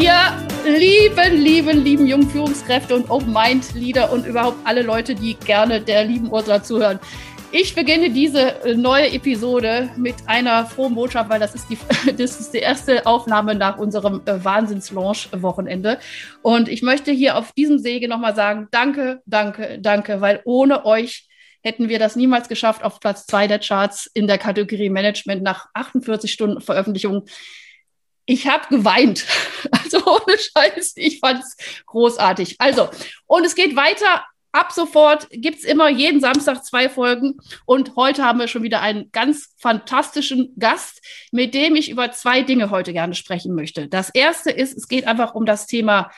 Ihr lieben, lieben, lieben jungen Führungskräfte und Open-Mind-Leader und überhaupt alle Leute, die gerne der lieben Ursula zuhören. Ich beginne diese äh, neue Episode mit einer frohen Botschaft, weil das ist die, das ist die erste Aufnahme nach unserem äh, Wahnsinns-Launch-Wochenende. Und ich möchte hier auf diesem Sege nochmal sagen, danke, danke, danke, weil ohne euch hätten wir das niemals geschafft auf Platz zwei der Charts in der Kategorie Management nach 48 Stunden Veröffentlichung. Ich habe geweint. Also ohne Scheiß, ich fand es großartig. Also, und es geht weiter Ab sofort gibt's immer jeden Samstag zwei Folgen. Und heute haben wir schon wieder einen ganz fantastischen Gast, mit dem ich über zwei Dinge heute gerne sprechen möchte. Das erste ist, es geht einfach um das Thema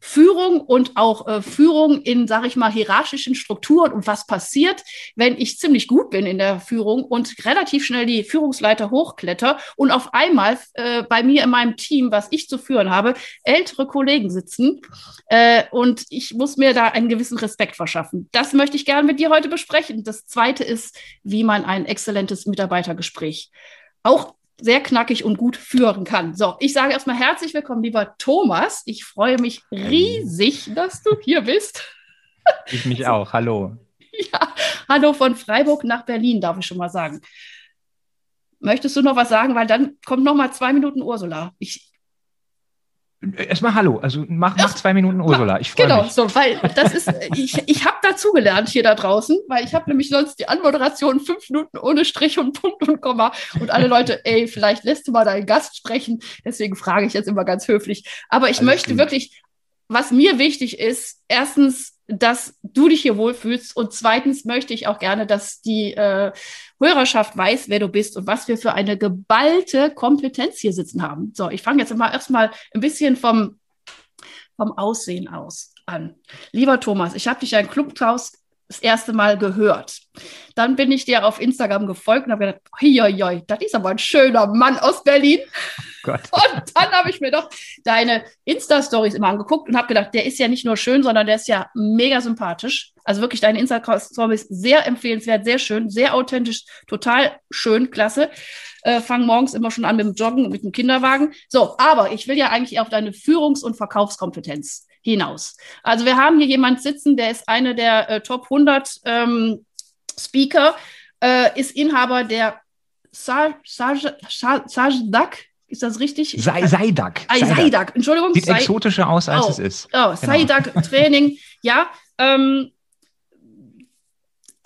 Führung und auch äh, Führung in, sage ich mal, hierarchischen Strukturen und was passiert, wenn ich ziemlich gut bin in der Führung und relativ schnell die Führungsleiter hochkletter und auf einmal äh, bei mir in meinem Team, was ich zu führen habe, ältere Kollegen sitzen äh, und ich muss mir da einen gewissen Respekt verschaffen. Das möchte ich gerne mit dir heute besprechen. Das zweite ist, wie man ein exzellentes Mitarbeitergespräch auch sehr knackig und gut führen kann. So, ich sage erstmal herzlich willkommen, lieber Thomas. Ich freue mich riesig, dass du hier bist. Ich mich auch. Hallo. Ja, hallo von Freiburg nach Berlin, darf ich schon mal sagen. Möchtest du noch was sagen? Weil dann kommt noch mal zwei Minuten Ursula. Ich, Erstmal Hallo, also mach, mach zwei Minuten Ursula. Ich freue genau, mich. so, weil das ist, ich, ich habe dazugelernt hier da draußen, weil ich habe nämlich sonst die Anmoderation fünf Minuten ohne Strich und Punkt und Komma und alle Leute, ey, vielleicht lässt du mal deinen Gast sprechen. Deswegen frage ich jetzt immer ganz höflich. Aber ich Alles möchte gut. wirklich, was mir wichtig ist, erstens, dass du dich hier wohlfühlst und zweitens möchte ich auch gerne, dass die äh, Hörerschaft weiß, wer du bist und was wir für eine geballte Kompetenz hier sitzen haben. So, ich fange jetzt mal erstmal ein bisschen vom, vom Aussehen aus an. Lieber Thomas, ich habe dich ja im Clubhaus das erste Mal gehört. Dann bin ich dir auf Instagram gefolgt und habe gedacht, hoi, das ist aber ein schöner Mann aus Berlin. Gott. Und dann habe ich mir doch deine Insta-Stories immer angeguckt und habe gedacht, der ist ja nicht nur schön, sondern der ist ja mega sympathisch. Also wirklich, deine Insta-Stories sehr empfehlenswert, sehr schön, sehr authentisch, total schön, klasse. Äh, Fangen morgens immer schon an mit dem Joggen, mit dem Kinderwagen. So, aber ich will ja eigentlich auf deine Führungs- und Verkaufskompetenz hinaus. Also wir haben hier jemand sitzen, der ist eine der äh, Top 100 ähm, Speaker, äh, ist Inhaber der Saj- Saj- Saj- Sajdak, ist das richtig? Sei, Seidak. Ah, Saidak, Entschuldigung. Sieht Sai- exotischer aus, als Oh. es ist. Oh, Saidak Training, ja. Ähm,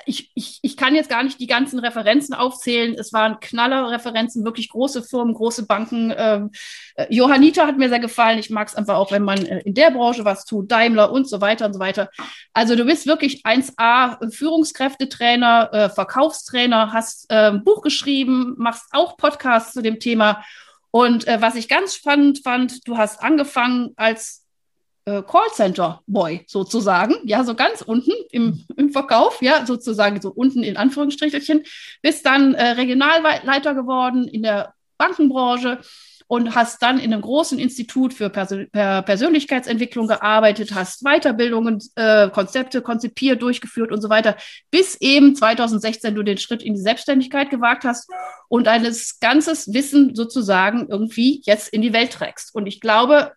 ich, ich, ich kann jetzt gar nicht die ganzen Referenzen aufzählen. Es waren Knaller-Referenzen, wirklich große Firmen, große Banken. Ähm, äh, Johanniter hat mir sehr gefallen. Ich mag es einfach auch, wenn man äh, in der Branche was tut, Daimler und so weiter und so weiter. Also du bist wirklich 1A Führungskräftetrainer, äh, Verkaufstrainer, hast äh, ein Buch geschrieben, machst auch Podcasts zu dem Thema. Und äh, was ich ganz spannend fand, du hast angefangen als äh, Callcenter-Boy sozusagen, ja, so ganz unten im, im Verkauf, ja, sozusagen so unten in Anführungsstrichelchen, bist dann äh, Regionalleiter geworden in der Bankenbranche und hast dann in einem großen Institut für Persön per Persönlichkeitsentwicklung gearbeitet, hast Weiterbildungen, äh, Konzepte konzipiert, durchgeführt und so weiter, bis eben 2016 du den Schritt in die Selbstständigkeit gewagt hast und deines ganzes Wissen sozusagen irgendwie jetzt in die Welt trägst. Und ich glaube,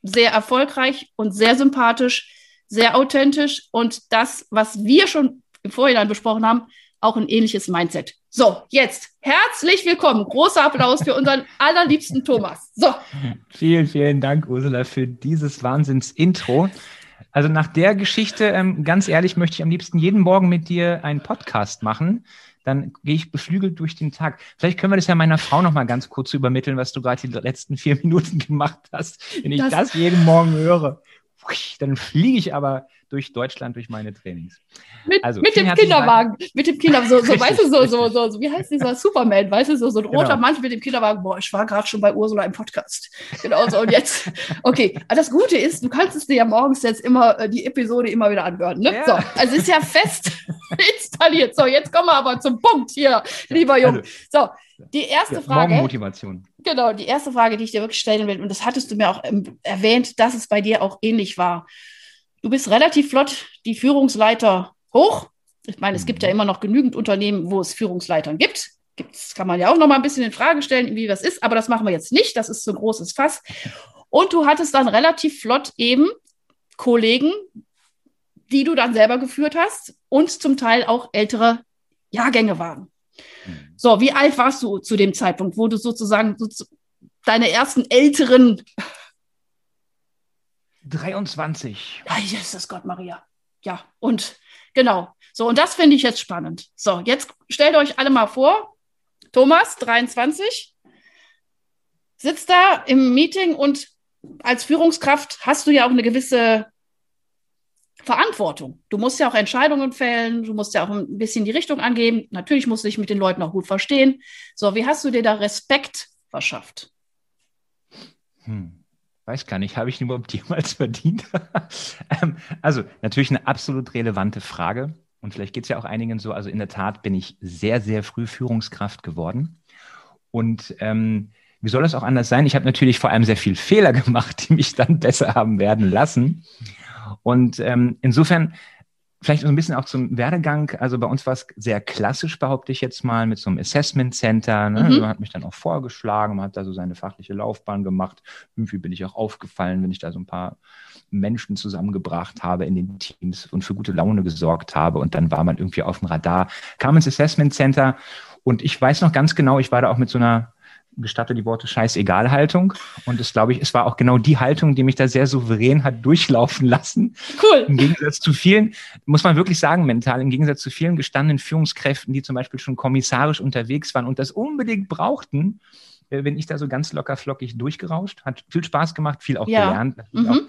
sehr erfolgreich und sehr sympathisch, sehr authentisch und das, was wir schon im Vorhinein besprochen haben, auch ein ähnliches Mindset. So, jetzt herzlich willkommen. Großer Applaus für unseren allerliebsten Thomas. So, Vielen, vielen Dank, Ursula, für dieses Wahnsinns-Intro. Also nach der Geschichte, ähm, ganz ehrlich, möchte ich am liebsten jeden Morgen mit dir einen Podcast machen. Dann gehe ich beflügelt durch den Tag. Vielleicht können wir das ja meiner Frau noch mal ganz kurz übermitteln, was du gerade die letzten vier Minuten gemacht hast, wenn ich Das- das, jeden Morgen höre. Dann fliege ich aber durch Deutschland durch meine Trainings. Mit, also, mit dem Kinderwagen, Dank. mit dem Kinderwagen, so, so richtig, weißt du, so, so, so, so, wie heißt dieser Superman, weißt du, so, so ein roter genau. Mann mit dem Kinderwagen, boah, ich war gerade schon bei Ursula im Podcast. Genau so, und jetzt, okay, aber das Gute ist, du kannst es dir ja morgens jetzt immer, äh, die Episode immer wieder anhören, ne? Ja. So, also ist ja fest installiert. So, jetzt kommen wir aber zum Punkt hier, lieber Junge. Also, so, die erste ja, Frage. Morgenmotivation. Genau, die erste Frage, die ich dir wirklich stellen will, und das hattest du mir auch ähm, erwähnt, dass es bei dir auch ähnlich war. Du bist relativ flott die Führungsleiter hoch. Ich meine, es gibt ja mhm. immer noch genügend Unternehmen, wo es Führungsleitern gibt. Gibt's, kann man ja auch noch mal ein bisschen in Frage stellen, wie das ist, aber das machen wir jetzt nicht. Das ist so ein großes Fass. Und du hattest dann relativ flott eben Kollegen, die du dann selber geführt hast und zum Teil auch ältere Jahrgänge waren. Mhm. So, wie alt warst du zu dem Zeitpunkt, wo du sozusagen so deine ersten älteren 23. Ja, Jesus Gott, Maria. Ja, und genau. So, und das finde ich jetzt spannend. So, jetzt stellt euch alle mal vor, Thomas, 23, sitzt da im Meeting und als Führungskraft hast du ja auch eine gewisse Verantwortung. Du musst ja auch Entscheidungen fällen, du musst ja auch ein bisschen die Richtung angeben. Natürlich musst du dich mit den Leuten auch gut verstehen. So, wie hast du dir da Respekt verschafft? Hm. Weiß gar nicht, habe ich ihn überhaupt jemals verdient? Ähm, also natürlich eine absolut relevante Frage. Und vielleicht geht es ja auch einigen so. Also in der Tat bin ich sehr, sehr früh Führungskraft geworden. Und ähm, wie soll das auch anders sein? Ich habe natürlich vor allem sehr viel Fehler gemacht, die mich dann besser haben werden lassen. Und ähm, insofern Vielleicht so ein bisschen auch zum Werdegang. Also bei uns war es sehr klassisch, behaupte ich jetzt mal, mit so einem Assessment Center. Ne? Mhm. Man hat mich dann auch vorgeschlagen, man hat da so seine fachliche Laufbahn gemacht. Irgendwie bin ich auch aufgefallen, wenn ich da so ein paar Menschen zusammengebracht habe in den Teams und für gute Laune gesorgt habe. Und dann war man irgendwie auf dem Radar, kam ins Assessment Center. Und ich weiß noch ganz genau, ich war da auch mit so einer gestatte die Worte Scheißegal-Haltung. Und es glaube ich, es war auch genau die Haltung, die mich da sehr souverän hat durchlaufen lassen. Cool. Im Gegensatz zu vielen, muss man wirklich sagen, mental, im Gegensatz zu vielen gestandenen Führungskräften, die zum Beispiel schon kommissarisch unterwegs waren und das unbedingt brauchten, äh, bin ich da so ganz locker flockig durchgerauscht. Hat viel Spaß gemacht, viel auch ja. gelernt, mhm. auch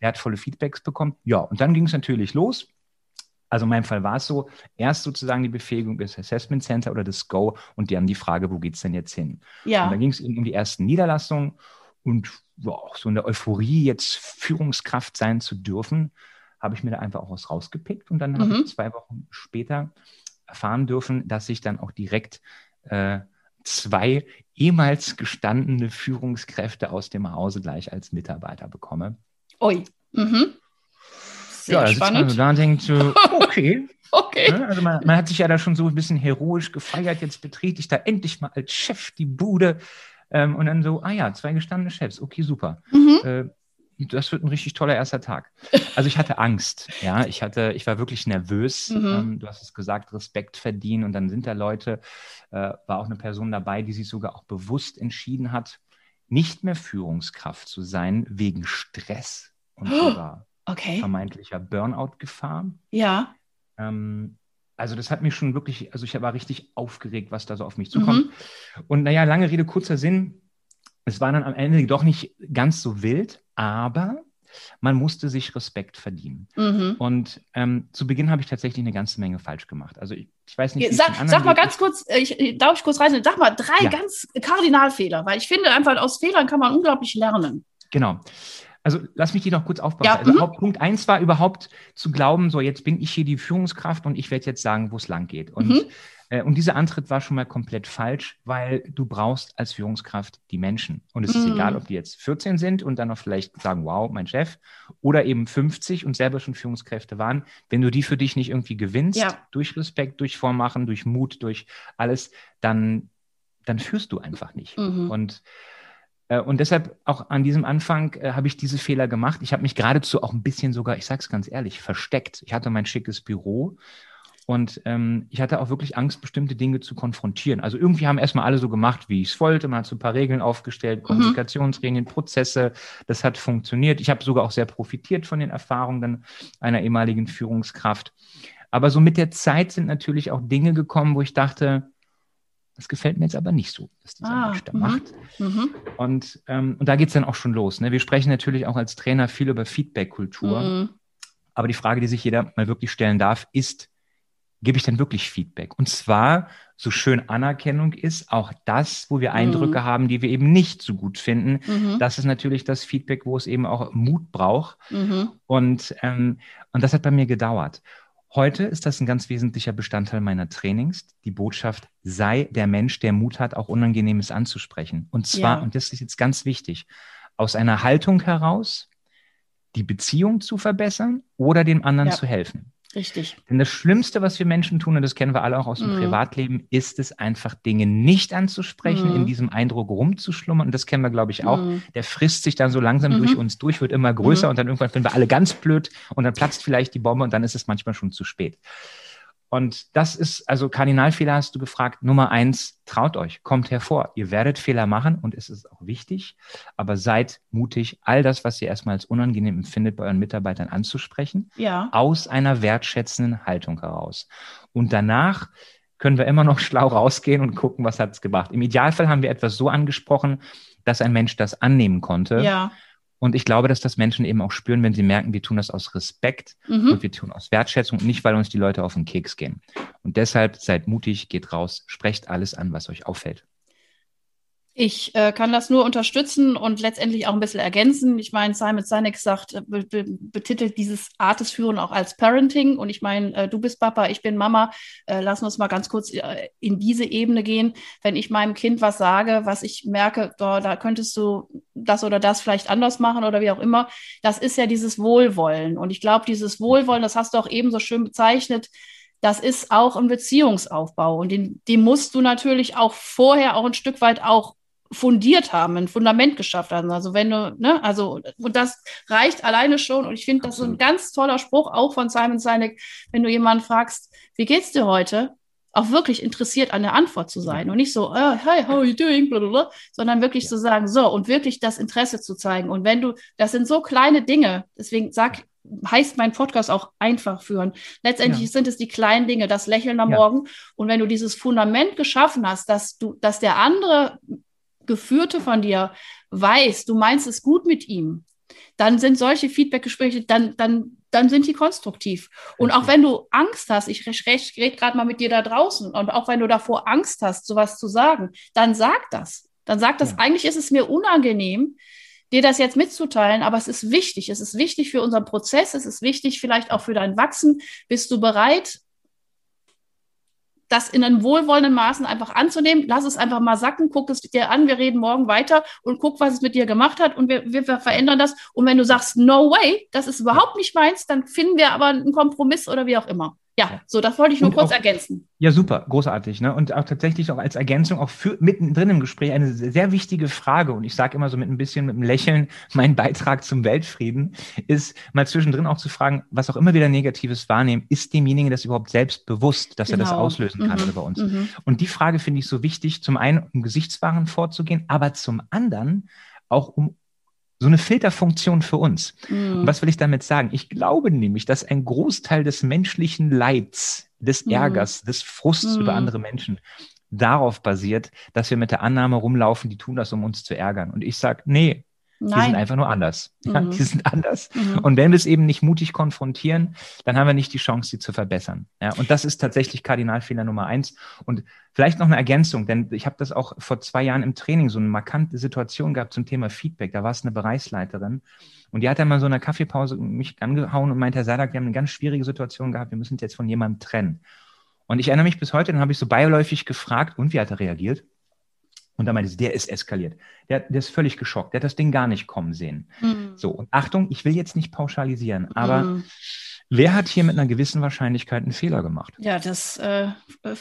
wertvolle Feedbacks bekommen. Ja, und dann ging es natürlich los. Also in meinem Fall war es so, erst sozusagen die Befähigung des Assessment Center oder des Go und die haben die Frage, wo geht es denn jetzt hin? Ja. Und dann ging es eben um die ersten Niederlassungen und ja, so in der Euphorie, jetzt Führungskraft sein zu dürfen, habe ich mir da einfach auch was rausgepickt und dann mhm. habe ich zwei Wochen später erfahren dürfen, dass ich dann auch direkt äh, zwei ehemals gestandene Führungskräfte aus dem Hause gleich als Mitarbeiter bekomme. Ui. Mhm. Sehr ja, spannend. da denkt so, okay. okay. Ne, also man, man, hat sich ja da schon so ein bisschen heroisch gefeiert, jetzt betrete ich da endlich mal als Chef die Bude. Ähm, und dann so, ah ja, zwei gestandene Chefs, okay, super. Mhm. Äh, das wird ein richtig toller erster Tag. Also ich hatte Angst, ja, ich hatte, ich war wirklich nervös. Mhm. Ähm, du hast es gesagt, Respekt verdienen und dann sind da Leute, äh, war auch eine Person dabei, die sich sogar auch bewusst entschieden hat, nicht mehr Führungskraft zu sein wegen Stress und sogar okay. vermeintlicher Burnout-Gefahr. Ja. Ähm, also das hat mich schon wirklich, also ich war richtig aufgeregt, was da so auf mich zukommt. Mhm. Und naja, lange Rede, kurzer Sinn. Es war dann am Ende doch nicht ganz so wild, aber man musste sich Respekt verdienen. Mhm. Und ähm, zu Beginn habe ich tatsächlich eine ganze Menge falsch gemacht. Also ich, ich weiß nicht, sag, sag mal ganz kurz, äh, ich, darf ich kurz reisen? Sag mal drei ja. ganz Kardinalfehler, weil ich finde einfach aus Fehlern kann man unglaublich lernen. Genau. Also lass mich die noch kurz aufbauen. Ja, also mhm. Punkt eins war überhaupt zu glauben, so jetzt bin ich hier die Führungskraft und ich werde jetzt sagen, wo es lang geht. Und, mhm. äh, und dieser Antritt war schon mal komplett falsch, weil du brauchst als Führungskraft die Menschen. Und es mhm. ist egal, ob die jetzt 14 sind und dann noch vielleicht sagen, wow, mein Chef, oder eben 50 und selber schon Führungskräfte waren. Wenn du die für dich nicht irgendwie gewinnst, ja. durch Respekt, durch Vormachen, durch Mut, durch alles, dann, dann führst du einfach nicht. Mhm. Und und deshalb auch an diesem Anfang äh, habe ich diese Fehler gemacht. Ich habe mich geradezu auch ein bisschen sogar, ich sage es ganz ehrlich, versteckt. Ich hatte mein schickes Büro und ähm, ich hatte auch wirklich Angst, bestimmte Dinge zu konfrontieren. Also irgendwie haben erstmal alle so gemacht, wie ich es wollte. Man hat so ein paar Regeln aufgestellt, mhm. Kommunikationsregeln, Prozesse. Das hat funktioniert. Ich habe sogar auch sehr profitiert von den Erfahrungen einer ehemaligen Führungskraft. Aber so mit der Zeit sind natürlich auch Dinge gekommen, wo ich dachte, das gefällt mir jetzt aber nicht so, dass dieser Ah, Mensch da mhm. macht. Mhm. Und, ähm, und da geht es dann auch schon los. Ne? Wir sprechen natürlich auch als Trainer viel über Feedback-Kultur. Mhm. Aber die Frage, die sich jeder mal wirklich stellen darf, ist, gebe ich denn wirklich Feedback? Und zwar, so schön Anerkennung ist, auch das, wo wir Eindrücke haben, die wir eben nicht so gut finden. Mhm. Das ist natürlich das Feedback, wo es eben auch Mut braucht. Mhm. Und, ähm, und das hat bei mir gedauert. Heute ist das ein ganz wesentlicher Bestandteil meiner Trainings. Die Botschaft, sei der Mensch, der Mut hat, auch Unangenehmes anzusprechen. Und zwar, Ja. und das ist jetzt ganz wichtig, aus einer Haltung heraus, die Beziehung zu verbessern oder dem anderen Ja. zu helfen. Richtig. Denn das Schlimmste, was wir Menschen tun, und das kennen wir alle auch aus dem Mhm. Privatleben, ist es einfach, Dinge nicht anzusprechen, Mhm. in diesem Eindruck rumzuschlummern. Und das kennen wir, glaube ich, auch. Mhm. Der frisst sich dann so langsam Mhm. durch uns durch, wird immer größer Mhm. und dann irgendwann finden wir alle ganz blöd und dann platzt vielleicht die Bombe und dann ist es manchmal schon zu spät. Und das ist, also Kardinalfehler hast du gefragt. Nummer eins, traut euch, kommt hervor. Ihr werdet Fehler machen und es ist auch wichtig, aber seid mutig, all das, was ihr erstmal als unangenehm empfindet, bei euren Mitarbeitern anzusprechen Ja. aus einer wertschätzenden Haltung heraus. Und danach können wir immer noch schlau rausgehen und gucken, was hat es gebracht. Im Idealfall haben wir etwas so angesprochen, dass ein Mensch das annehmen konnte. Ja. Und ich glaube, dass das Menschen eben auch spüren, wenn sie merken, wir tun das aus Respekt Mhm. und wir tun aus Wertschätzung und nicht, weil uns die Leute auf den Keks gehen. Und deshalb seid mutig, geht raus, sprecht alles an, was euch auffällt. Ich äh, kann das nur unterstützen und letztendlich auch ein bisschen ergänzen. Ich meine, Simon Sinek sagt, äh, be be betitelt dieses Art des Führen auch als Parenting. Und ich meine, äh, du bist Papa, ich bin Mama. Äh, lassen uns mal ganz kurz äh, in diese Ebene gehen. Wenn ich meinem Kind was sage, was ich merke, da, da könntest du das oder das vielleicht anders machen oder wie auch immer, das ist ja dieses Wohlwollen. Und ich glaube, dieses Wohlwollen, das hast du auch eben so schön bezeichnet, das ist auch ein Beziehungsaufbau. Und den, den musst du natürlich auch vorher auch ein Stück weit auch fundiert haben, ein Fundament geschafft haben. Also wenn du, ne, also, und das reicht alleine schon. Und ich finde, das ist ein ganz toller Spruch auch von Simon Sinek, wenn du jemanden fragst, wie geht's dir heute? Auch wirklich interessiert an der Antwort zu sein und nicht so, äh, hey, how are you doing, blablabla, sondern wirklich Ja. zu sagen, so, und wirklich das Interesse zu zeigen. Und wenn du, das sind so kleine Dinge, deswegen sag, heißt mein Podcast auch einfach führen. Letztendlich Ja. sind es die kleinen Dinge, das Lächeln am Ja. Morgen. Und wenn du dieses Fundament geschaffen hast, dass du, dass der andere Geführte von dir weiß, du meinst es gut mit ihm, dann sind solche Feedbackgespräche, dann, dann, dann sind die konstruktiv. Und auch wenn du Angst hast, ich rede gerade mal mit dir da draußen, und auch wenn du davor Angst hast, sowas zu sagen, dann sag das. Dann sag das, Ja. eigentlich ist es mir unangenehm, dir das jetzt mitzuteilen, aber es ist wichtig. Es ist wichtig für unseren Prozess, es ist wichtig vielleicht auch für dein Wachsen. Bist du bereit, das in einem wohlwollenden Maßen einfach anzunehmen? Lass es einfach mal sacken, guck es dir an, wir reden morgen weiter und guck, was es mit dir gemacht hat und wir, wir, verändern das. Und wenn du sagst, no way, das ist überhaupt nicht meins, dann finden wir aber einen Kompromiss oder wie auch immer. Ja, so, das wollte ich nur Und kurz auch- ergänzen. Ja, super, großartig. Ne? Und auch tatsächlich auch als Ergänzung, auch für, mittendrin im Gespräch, eine sehr wichtige Frage. Und ich sage immer so mit ein bisschen mit einem Lächeln, mein Beitrag zum Weltfrieden ist mal zwischendrin auch zu fragen, was auch immer wieder Negatives wahrnehmen, ist demjenigen das überhaupt selbst bewusst, dass er das Genau. auslösen kann Mhm, bei uns. Mhm. Und die Frage finde ich so wichtig, zum einen, um Gesichtswahren vorzugehen, aber zum anderen auch um so eine Filterfunktion für uns. Mhm. was will ich damit sagen? Ich glaube nämlich, dass ein Großteil des menschlichen Leids, des Mhm. Ärgers, des Frusts Mhm. über andere Menschen darauf basiert, dass wir mit der Annahme rumlaufen, die tun das, um uns zu ärgern. Und ich sage, nee, die sind Nein. einfach nur anders. Ja, Mhm. die sind anders. Mhm. Und wenn wir es eben nicht mutig konfrontieren, dann haben wir nicht die Chance, sie zu verbessern. Ja, und das ist tatsächlich Kardinalfehler Nummer eins. Und vielleicht noch eine Ergänzung, denn ich habe das auch vor zwei Jahren im Training so eine markante Situation gehabt zum Thema Feedback. Da war es eine Bereichsleiterin und die hat dann mal so in einer Kaffeepause mich angehauen und meinte, Herr Sadak, wir haben eine ganz schwierige Situation gehabt, wir müssen uns jetzt von jemandem trennen. Und ich erinnere mich bis heute, dann habe ich so beiläufig gefragt, und wie hat er reagiert? Und dann meinte sie, der ist eskaliert. Der, der ist völlig geschockt. Der hat das Ding gar nicht kommen sehen. Mhm. So, und Achtung, ich will jetzt nicht pauschalisieren, aber Mhm. wer hat hier mit einer gewissen Wahrscheinlichkeit einen Fehler gemacht? Ja, das äh, äh,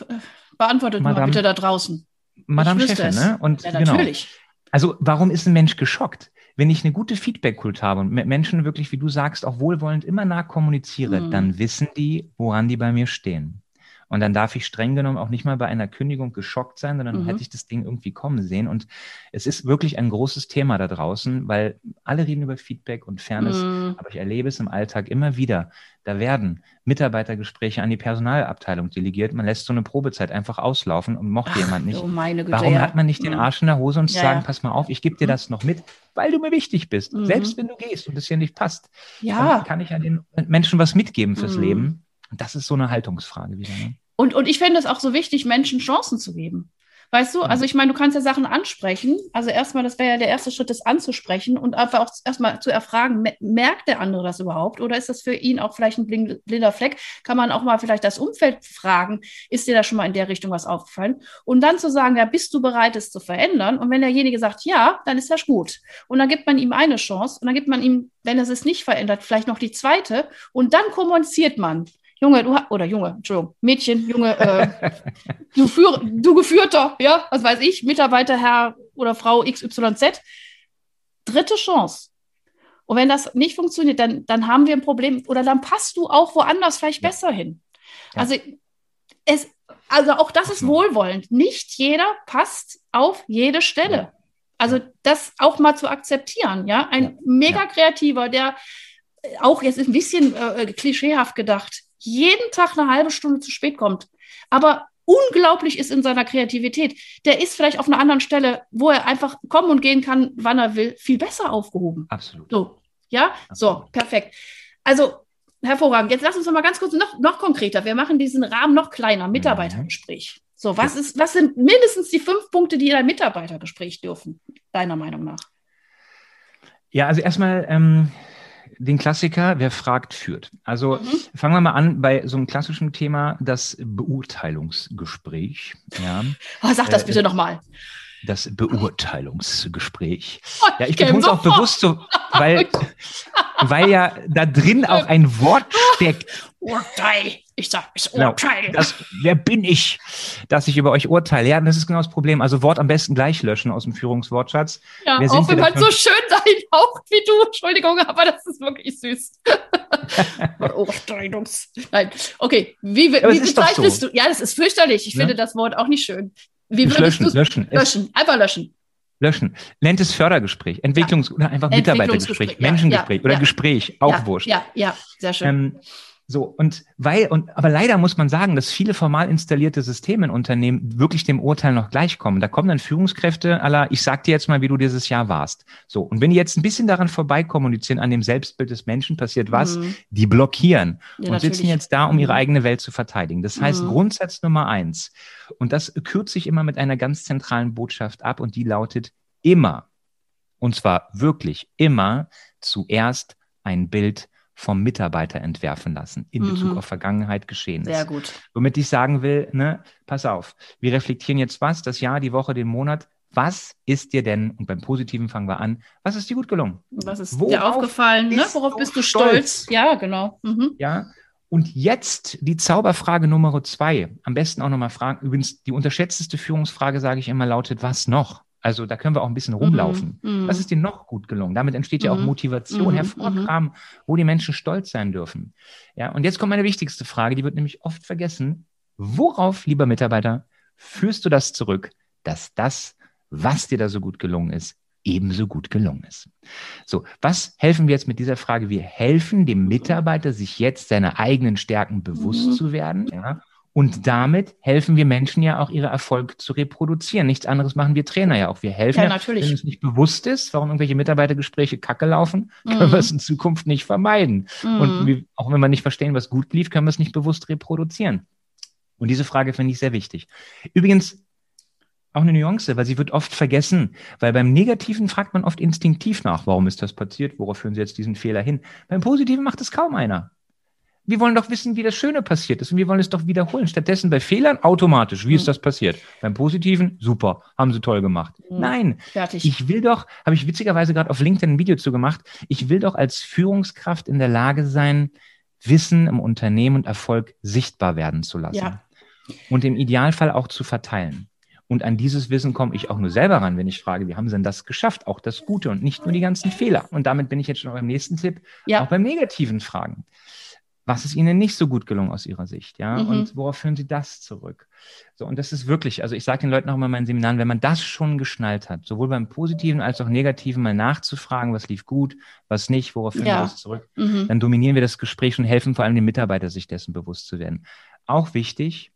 beantwortet mal Madame- bitte da draußen. Madame Chefin, ne? Und Ja, genau. natürlich. Also, warum ist ein Mensch geschockt? Wenn ich eine gute Feedback-Kult habe und mit Menschen wirklich, wie du sagst, auch wohlwollend immer nah kommuniziere, Mhm. dann wissen die, woran die bei mir stehen. Und dann darf ich streng genommen auch nicht mal bei einer Kündigung geschockt sein, sondern mhm. hätte ich das Ding irgendwie kommen sehen. Und es ist wirklich ein großes Thema da draußen, weil alle reden über Feedback und Fairness, mhm. aber ich erlebe es im Alltag immer wieder. Da werden Mitarbeitergespräche an die Personalabteilung delegiert. Man lässt so eine Probezeit einfach auslaufen und mochte Ach, jemand nicht. Oh meine Güte, Warum ja. hat man nicht den Arsch in der Hose und zu ja, sagen, pass mal auf, ich gebe dir mhm. das noch mit, weil du mir wichtig bist. Mhm. Selbst wenn du gehst und es dir nicht passt, ja. kann ich ja den Menschen was mitgeben fürs mhm. Leben. Und das ist so eine Haltungsfrage wieder. Ne? Und, und ich finde es auch so wichtig, Menschen Chancen zu geben. Weißt du, also ich meine, du kannst ja Sachen ansprechen. Also erstmal, das wäre ja der erste Schritt, das anzusprechen und einfach auch erstmal zu erfragen, merkt der andere das überhaupt? Oder ist das für ihn auch vielleicht ein blinder Fleck? Kann man auch mal vielleicht das Umfeld fragen, ist dir da schon mal in der Richtung was aufgefallen? Und dann zu sagen, ja, bist du bereit, es zu verändern? Und wenn derjenige sagt, ja, dann ist das gut. Und dann gibt man ihm eine Chance und dann gibt man ihm, wenn es es nicht verändert, vielleicht noch die zweite und dann kommuniziert man. Junge, du oder Junge, Entschuldigung, Mädchen, Junge, äh, du, führ, du geführter, ja, was weiß ich, Mitarbeiter, Herr oder Frau XYZ. Dritte Chance. Und wenn das nicht funktioniert, dann, dann haben wir ein Problem oder dann passt du auch woanders vielleicht ja. besser hin. Ja. Also es, also auch das ist wohlwollend. Nicht jeder passt auf jede Stelle. Also das auch mal zu akzeptieren, ja. Ein mega kreativer, der auch jetzt ein bisschen äh, klischeehaft gedacht, jeden Tag eine halbe Stunde zu spät kommt, aber unglaublich ist in seiner Kreativität, der ist vielleicht auf einer anderen Stelle, wo er einfach kommen und gehen kann, wann er will, viel besser aufgehoben. Absolut. So, ja, Absolut. so, perfekt. Also, hervorragend. Jetzt lass uns noch mal ganz kurz noch, noch konkreter. Wir machen diesen Rahmen noch kleiner, mhm. Mitarbeitergespräch. So, was ist, was sind mindestens die fünf Punkte, die in ein Mitarbeitergespräch dürfen, deiner Meinung nach? Ja, also erstmal, ähm, den Klassiker, wer fragt, führt. Also mhm. fangen wir mal an bei so einem klassischen Thema, das Beurteilungsgespräch. Ja. Oh, sag das äh, bitte nochmal. Das Beurteilungsgespräch. Oh, ja, ich betone es auch bewusst so, weil, weil ja da drin auch ein Wort steckt. Urteil. Ich sag, ich genau. urteile. Genau. Das, wer bin ich, dass ich über euch urteile? Ja, das ist genau das Problem. Also Wort am besten gleich löschen aus dem Führungswortschatz. Ja, wer auch wenn man so schön dahin haucht wie du. Entschuldigung, aber das ist wirklich süß. Nein, okay. Wie, wie, bezeichnest so. du? Ja, das ist fürchterlich. Ich ja? finde das Wort auch nicht schön. Wie löschen, löschen. Löschen. Einfach löschen. Löschen. Nennt es Fördergespräch, Entwicklungs- ja. oder einfach Mitarbeitergespräch, Menschengespräch ja, oder Gespräch, auch wurscht. Ja, ja, sehr schön. Ähm, so, und weil, und aber leider muss man sagen, dass viele formal installierte Systeme in Unternehmen wirklich dem Urteil noch gleichkommen. Da kommen dann Führungskräfte aller, ich sag dir jetzt mal, wie du dieses Jahr warst. So, und wenn die jetzt ein bisschen daran vorbeikommunizieren, an dem Selbstbild des Menschen, passiert was? Mhm. Die blockieren ja, und natürlich. sitzen jetzt da, um ihre mhm. eigene Welt zu verteidigen. Das heißt, mhm. Grundsatz Nummer eins, und das kürzt sich immer mit einer ganz zentralen Botschaft ab, und die lautet immer, und zwar wirklich immer, zuerst ein Bild vom Mitarbeiter entwerfen lassen in Bezug mhm. auf Vergangenheit geschehen Sehr gut. Womit ich sagen will, ne, pass auf, wir reflektieren jetzt was, das Jahr, die Woche, den Monat. Was ist dir denn, und beim Positiven fangen wir an, was ist dir gut gelungen? Was ist Worauf dir aufgefallen? Ne? Worauf bist du stolz? stolz? Ja, genau. Mhm. Ja, und jetzt die Zauberfrage Nummer zwei. Am besten auch nochmal fragen. Übrigens, die unterschätzteste Führungsfrage, sage ich immer, lautet, was noch? Also da können wir auch ein bisschen rumlaufen. Mm, mm. Was ist dir noch gut gelungen? Damit entsteht ja auch mhm. Motivation, mm, hervorkramen, wo die Menschen stolz sein dürfen. Ja, und jetzt kommt meine wichtigste Frage, die wird nämlich oft vergessen. Worauf, lieber Mitarbeiter, führst du das zurück, dass das, was dir da so gut gelungen ist, ebenso gut gelungen ist. So, was helfen wir jetzt mit dieser Frage? Wir helfen dem Mitarbeiter, sich jetzt seiner eigenen Stärken bewusst mhm. zu werden ja, und damit helfen wir Menschen ja auch, ihre Erfolge zu reproduzieren. Nichts anderes machen wir Trainer ja auch. Wir helfen, ja, natürlich. wenn uns nicht bewusst ist, warum irgendwelche Mitarbeitergespräche kacke laufen, können mm. wir es in Zukunft nicht vermeiden. Mm. Und wir, auch wenn wir nicht verstehen, was gut lief, können wir es nicht bewusst reproduzieren. Und diese Frage finde ich sehr wichtig. Übrigens, auch eine Nuance, weil sie wird oft vergessen, weil beim Negativen fragt man oft instinktiv nach, warum ist das passiert, worauf führen Sie jetzt diesen Fehler hin. Beim Positiven macht es kaum einer. Wir wollen doch wissen, wie das Schöne passiert ist und wir wollen es doch wiederholen. Stattdessen bei Fehlern automatisch, wie ist mhm. das passiert? Beim Positiven, super, haben sie toll gemacht. Mhm. Nein, Fertig. ich will doch, habe ich witzigerweise gerade auf LinkedIn ein Video zu gemacht, ich will doch als Führungskraft in der Lage sein, Wissen im Unternehmen und Erfolg sichtbar werden zu lassen. Ja. Und im Idealfall auch zu verteilen. Und an dieses Wissen komme ich auch nur selber ran, wenn ich frage, wie haben sie denn das geschafft? Auch das Gute und nicht nur die ganzen Fehler. Und damit bin ich jetzt schon beim nächsten Tipp, ja. auch beim negativen Fragen Was ist Ihnen nicht so gut gelungen aus Ihrer Sicht? Ja, mhm. und worauf führen Sie das zurück? So, und das ist wirklich, also ich sage den Leuten auch immer in meinen Seminaren, wenn man das schon geschnallt hat, sowohl beim Positiven als auch Negativen mal nachzufragen, was lief gut, was nicht, worauf führen ja. wir das zurück, mhm. dann dominieren wir das Gespräch und helfen vor allem den Mitarbeitern, sich dessen bewusst zu werden. Auch wichtig,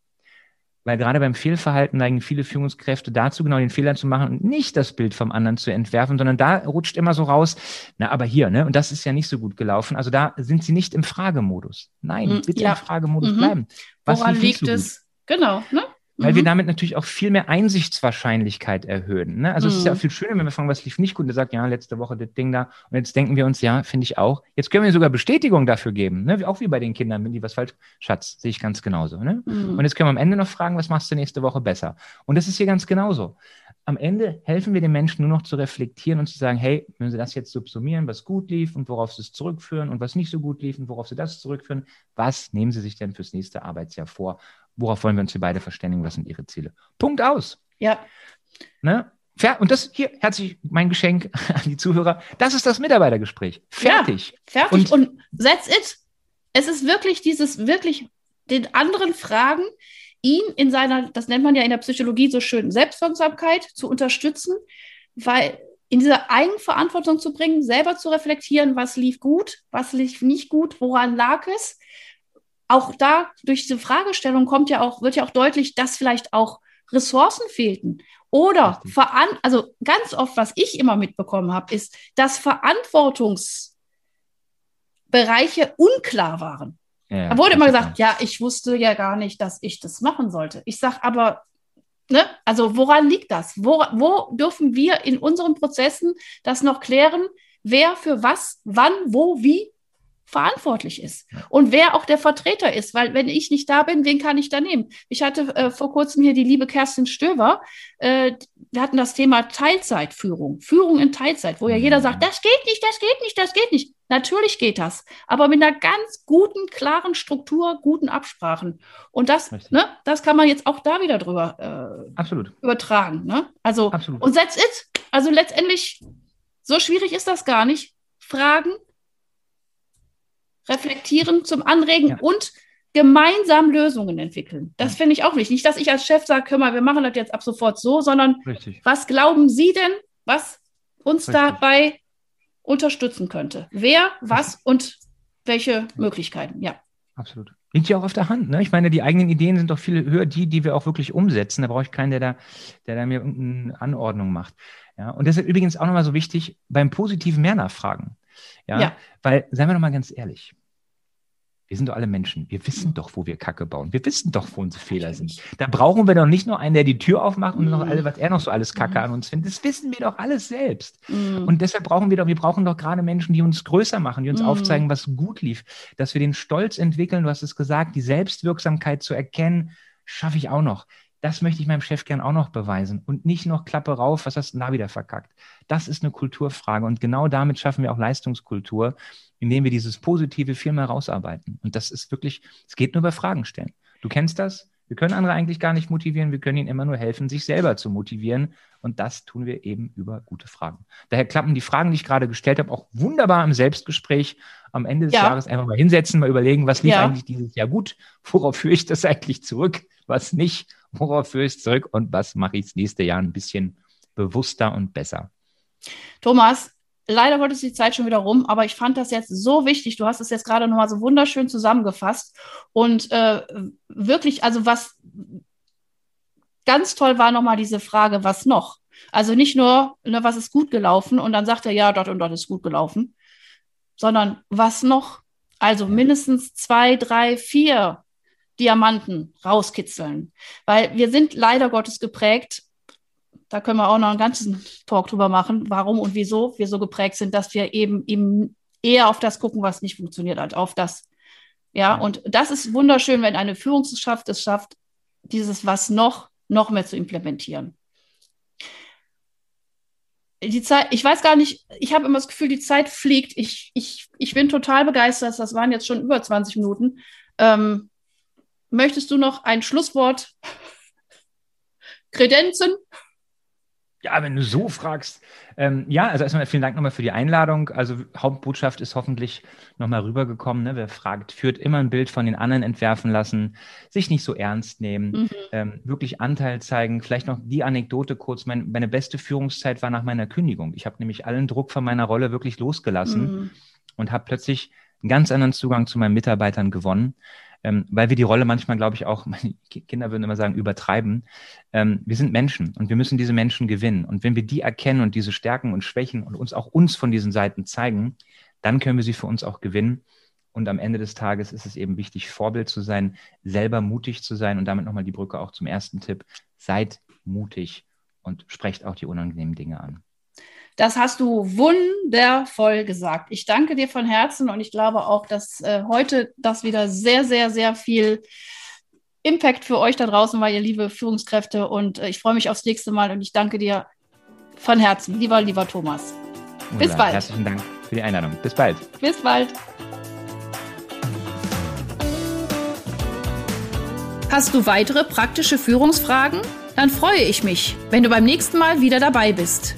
weil gerade beim Fehlverhalten neigen viele Führungskräfte dazu, genau den Fehler zu machen und nicht das Bild vom anderen zu entwerfen, sondern da rutscht immer so raus, na, aber hier, ne, und das ist ja nicht so gut gelaufen. Also da sind sie nicht im Fragemodus. Nein, hm, bitte ja. im Fragemodus mhm. bleiben. Was Woran liegt es? Genau, ne? Weil mhm. wir damit natürlich auch viel mehr Einsichtswahrscheinlichkeit erhöhen. Ne? Also mhm. es ist ja auch mhm. viel schöner, wenn wir fragen, was lief nicht gut, und sagt, ja, letzte Woche das Ding da. Und jetzt denken wir uns, ja, finde ich auch. Jetzt können wir sogar Bestätigung dafür geben, ne? auch wie bei den Kindern, wenn die was falsch, Schatz, sehe ich ganz genauso. Ne? Mhm. Und jetzt können wir am Ende noch fragen, was machst du nächste Woche besser? Und das ist hier ganz genauso. Am Ende helfen wir den Menschen nur noch zu reflektieren und zu sagen, hey, wenn sie das jetzt subsumieren, was gut lief und worauf sie es zurückführen und was nicht so gut lief und worauf sie das zurückführen, was nehmen sie sich denn fürs nächste Arbeitsjahr vor? Worauf wollen wir uns hier beide verständigen, was sind ihre Ziele. Punkt aus. Ja. Ne? Und das hier, herzlich mein Geschenk an die Zuhörer. Das ist das Mitarbeitergespräch. Fertig. Ja, fertig. Und, und that's it. Es ist wirklich dieses, wirklich den anderen Fragen, ihn in seiner, das nennt man ja in der Psychologie so schön, Selbstwirksamkeit zu unterstützen, weil in diese Eigenverantwortung zu bringen, selber zu reflektieren, was lief gut, was lief nicht gut, woran lag es auch da durch diese Fragestellung kommt ja auch, wird ja auch deutlich, dass vielleicht auch Ressourcen fehlten. Oder veran also ganz oft, was ich immer mitbekommen habe, ist, dass Verantwortungsbereiche unklar waren. Ja, da wurde immer gesagt, ja, ich wusste ja gar nicht, dass ich das machen sollte. Ich sage aber, ne, also woran liegt das? Wo, wo dürfen wir in unseren Prozessen das noch klären, wer für was, wann, wo, wie verantwortlich ist und wer auch der Vertreter ist, weil wenn ich nicht da bin, wen kann ich da nehmen? Ich hatte äh, vor kurzem hier die liebe Kerstin Stöver, äh, wir hatten das Thema Teilzeitführung, Führung in Teilzeit, wo ja jeder sagt, das geht nicht, das geht nicht, das geht nicht. Natürlich geht das, aber mit einer ganz guten, klaren Struktur, guten Absprachen. Und das, ne, das kann man jetzt auch da wieder drüber äh, übertragen. Ne? Also, Absolut. und that's it. Also letztendlich, so schwierig ist das gar nicht. Fragen, reflektieren, zum Anregen ja. und gemeinsam Lösungen entwickeln. Das ja. finde ich auch wichtig. Nicht, dass ich als Chef sage, hör mal, wir machen das jetzt ab sofort so, sondern Richtig. was glauben Sie denn, was uns Richtig. dabei unterstützen könnte? Wer, was und welche Möglichkeiten? Ja. Absolut. Liegt ja auch auf der Hand. Ne? Ich meine, die eigenen Ideen sind doch viel höher, die, die wir auch wirklich umsetzen. Da brauche ich keinen, der da, der da mir irgendeine Anordnung macht. Ja, und deshalb übrigens auch nochmal so wichtig, beim positiven mehr nachfragen. Ja? ja. Weil, seien wir doch mal ganz ehrlich, wir sind doch alle Menschen. Wir wissen doch, wo wir Kacke bauen. Wir wissen doch, wo unsere Fehler sind. Da brauchen wir doch nicht nur einen, der die Tür aufmacht und noch mhm. alle, was er noch so alles Kacke an uns findet. Das wissen wir doch alles selbst. Mhm. Und deshalb brauchen wir doch, wir brauchen doch gerade Menschen, die uns größer machen, die uns mhm. aufzeigen, was gut lief, dass wir den Stolz entwickeln. Du hast es gesagt, die Selbstwirksamkeit zu erkennen, schaffe ich auch noch. Das möchte ich meinem Chef gern auch noch beweisen und nicht noch Klappe rauf, was hast du da wieder verkackt. Das ist eine Kulturfrage und genau damit schaffen wir auch Leistungskultur, indem wir dieses Positive viel mehr rausarbeiten. Und das ist wirklich, es geht nur über Fragen stellen. Du kennst das? Wir können andere eigentlich gar nicht motivieren, wir können ihnen immer nur helfen, sich selber zu motivieren. Und das tun wir eben über gute Fragen. Daher klappen die Fragen, die ich gerade gestellt habe, auch wunderbar im Selbstgespräch am Ende des ja. Jahres einfach mal hinsetzen, mal überlegen, was lief ja. eigentlich dieses Jahr gut, worauf führe ich das eigentlich zurück, was nicht, worauf führe ich zurück und was mache ich das nächste Jahr ein bisschen bewusster und besser. Thomas, leider Gottes die Zeit schon wieder rum, aber ich fand das jetzt so wichtig. Du hast es jetzt gerade nochmal so wunderschön zusammengefasst. Und äh, wirklich, also was ganz toll war nochmal diese Frage, was noch? Also nicht nur, ne, was ist gut gelaufen und dann sagt er, ja, dort und dort ist gut gelaufen, sondern was noch? Also mindestens zwei, drei, vier Diamanten rauskitzeln. Weil wir sind leider Gottes geprägt da können wir auch noch einen ganzen Talk drüber machen, warum und wieso wir so geprägt sind, dass wir eben, eben eher auf das gucken, was nicht funktioniert, als auf das. Ja, und das ist wunderschön, wenn eine Führungskraft es schafft, dieses was noch, noch mehr zu implementieren. Die Zeit, ich weiß gar nicht, ich habe immer das Gefühl, die Zeit fliegt. Ich, ich, ich bin total begeistert. Das waren jetzt schon über 20 Minuten. Ähm, möchtest du noch ein Schlusswort kredenzen? Ja, wenn du so fragst. Ähm, ja, also erstmal vielen Dank nochmal für die Einladung. Also Hauptbotschaft ist hoffentlich nochmal rübergekommen. Ne? Wer fragt, führt immer ein Bild von den anderen entwerfen lassen, sich nicht so ernst nehmen, mhm. ähm, wirklich Anteil zeigen. Vielleicht noch die Anekdote kurz. Mein, meine beste Führungszeit war nach meiner Kündigung. Ich habe nämlich allen Druck von meiner Rolle wirklich losgelassen mhm. und habe plötzlich einen ganz anderen Zugang zu meinen Mitarbeitern gewonnen ähm, weil wir die Rolle manchmal, glaube ich, auch, meine Kinder würden immer sagen, übertreiben. Ähm, wir sind Menschen und wir müssen diese Menschen gewinnen. Und wenn wir die erkennen und diese Stärken und Schwächen und uns auch uns von diesen Seiten zeigen, dann können wir sie für uns auch gewinnen. Und am Ende des Tages ist es eben wichtig, Vorbild zu sein, selber mutig zu sein und damit nochmal die Brücke auch zum ersten Tipp. Seid mutig und sprecht auch die unangenehmen Dinge an. Das hast du wundervoll gesagt. Ich danke dir von Herzen und ich glaube auch, dass äh, heute das wieder sehr, sehr, sehr viel Impact für euch da draußen war, ihr liebe Führungskräfte. Und äh, ich freue mich aufs nächste Mal und ich danke dir von Herzen, lieber, lieber Thomas. Wunderbar. Bis bald. Herzlichen Dank für die Einladung. Bis bald. Bis bald. Hast du weitere praktische Führungsfragen? Dann freue ich mich, wenn du beim nächsten Mal wieder dabei bist.